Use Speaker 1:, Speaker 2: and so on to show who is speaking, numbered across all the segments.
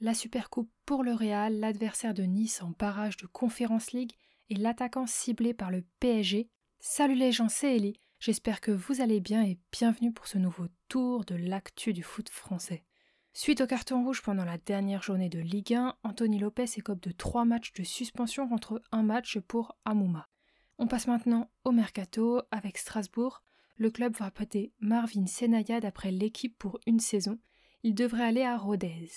Speaker 1: La Supercoupe pour le Real, l'adversaire de Nice en barrage de Conference League et l'attaquant ciblé par le PSG. Salut les gens, c'est Ellie. J'espère que vous allez bien et bienvenue pour ce nouveau tour de l'actu du foot français. Suite au carton rouge pendant la dernière journée de Ligue 1, Anthony Lopez écope de trois matchs de suspension contre un match pour Amouma. On passe maintenant au mercato avec Strasbourg. Le club va prêter Marvin Senaya d'après l'équipe pour une saison. Il devrait aller à Rodez.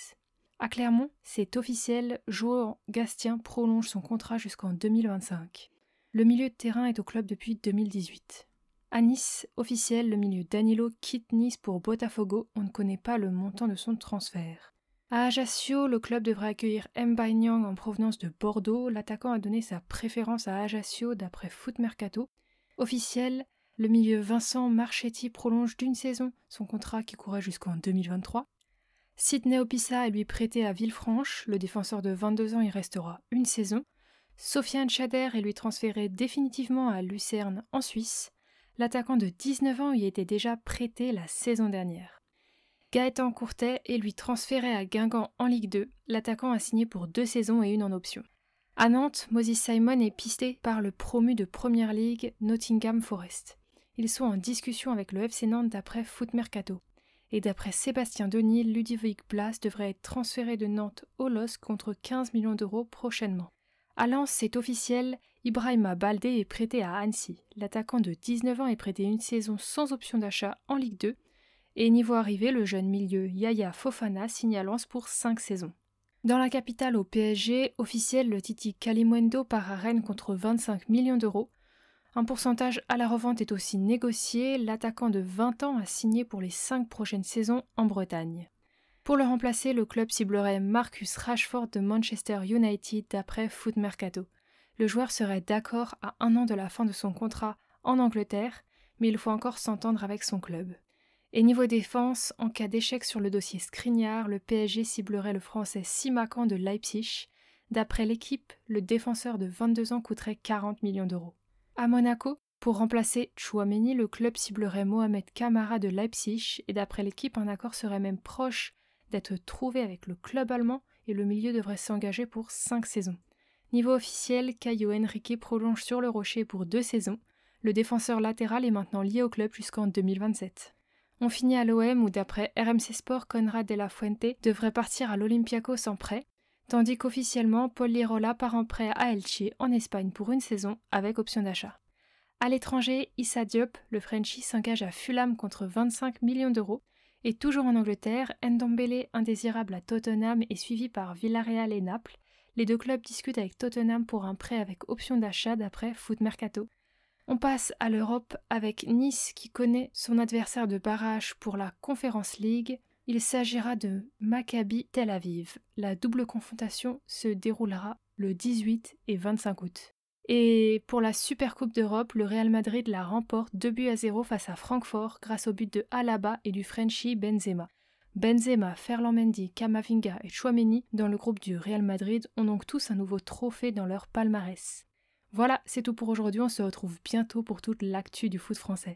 Speaker 1: À Clermont, c'est officiel, João Gastien prolonge son contrat jusqu'en 2025. Le milieu de terrain est au club depuis 2018. À Nice, officiel, le milieu Danilo quitte Nice pour Botafogo, on ne connaît pas le montant de son transfert. À Ajaccio, le club devrait accueillir Mbaye Nyang en provenance de Bordeaux. L'attaquant a donné sa préférence à Ajaccio d'après Foot Mercato. Officiel, le milieu Vincent Marchetti prolonge d'une saison son contrat qui courait jusqu'en 2023. Sidney Opissa est lui prêté à Villefranche, le défenseur de 22 ans y restera une saison. Sofiane Chader est lui transféré définitivement à Lucerne en Suisse. L'attaquant de 19 ans y était déjà prêté la saison dernière. Gaëtan Courtet est lui transféré à Guingamp en Ligue 2. L'attaquant a signé pour deux saisons et une en option. À Nantes, Moses Simon est pisté par le promu de Première Ligue Nottingham Forest. Ils sont en discussion avec le FC Nantes d'après Foot Mercato et d'après Sébastien Denis, Ludovic Blas devrait être transféré de Nantes au LOS contre 15 millions d'euros prochainement. À Lens, c'est officiel, Ibrahima Baldé est prêté à Annecy. L'attaquant de 19 ans est prêté une saison sans option d'achat en Ligue 2. Et niveau arrivé, le jeune milieu Yaya Fofana signe pour 5 saisons. Dans la capitale au PSG, officiel, le Titi Kalimwendo part à Rennes contre 25 millions d'euros. Un pourcentage à la revente est aussi négocié. L'attaquant de 20 ans a signé pour les 5 prochaines saisons en Bretagne. Pour le remplacer, le club ciblerait Marcus Rashford de Manchester United d'après Foot Mercato. Le joueur serait d'accord à un an de la fin de son contrat en Angleterre, mais il faut encore s'entendre avec son club. Et niveau défense, en cas d'échec sur le dossier Skriniar, le PSG ciblerait le français Simacan de Leipzig. D'après l'équipe, le défenseur de 22 ans coûterait 40 millions d'euros. À Monaco, pour remplacer Chouameni, le club ciblerait Mohamed Kamara de Leipzig et d'après l'équipe, un accord serait même proche d'être trouvé avec le club allemand et le milieu devrait s'engager pour 5 saisons. Niveau officiel, Caio Henrique prolonge sur le rocher pour deux saisons. Le défenseur latéral est maintenant lié au club jusqu'en 2027. On finit à l'OM où d'après RMC Sport, Conrad de la Fuente devrait partir à l'Olympiakos en prêt tandis qu'officiellement Paul Lirola part en prêt à Elche en Espagne pour une saison avec option d'achat. À l'étranger, Issa Diop, le Frenchie, s'engage à Fulham contre 25 millions d'euros. Et toujours en Angleterre, Ndombele, indésirable à Tottenham, est suivi par Villarreal et Naples. Les deux clubs discutent avec Tottenham pour un prêt avec option d'achat d'après Foot Mercato. On passe à l'Europe avec Nice qui connaît son adversaire de barrage pour la Conference League. Il s'agira de Maccabi Tel Aviv. La double confrontation se déroulera le 18 et 25 août. Et pour la Supercoupe d'Europe, le Real Madrid la remporte 2 buts à 0 face à Francfort grâce au but de Alaba et du Frenchie Benzema. Benzema, Ferland Mendy, Kamavinga et Chouameni dans le groupe du Real Madrid ont donc tous un nouveau trophée dans leur palmarès. Voilà, c'est tout pour aujourd'hui, on se retrouve bientôt pour toute l'actu du foot français.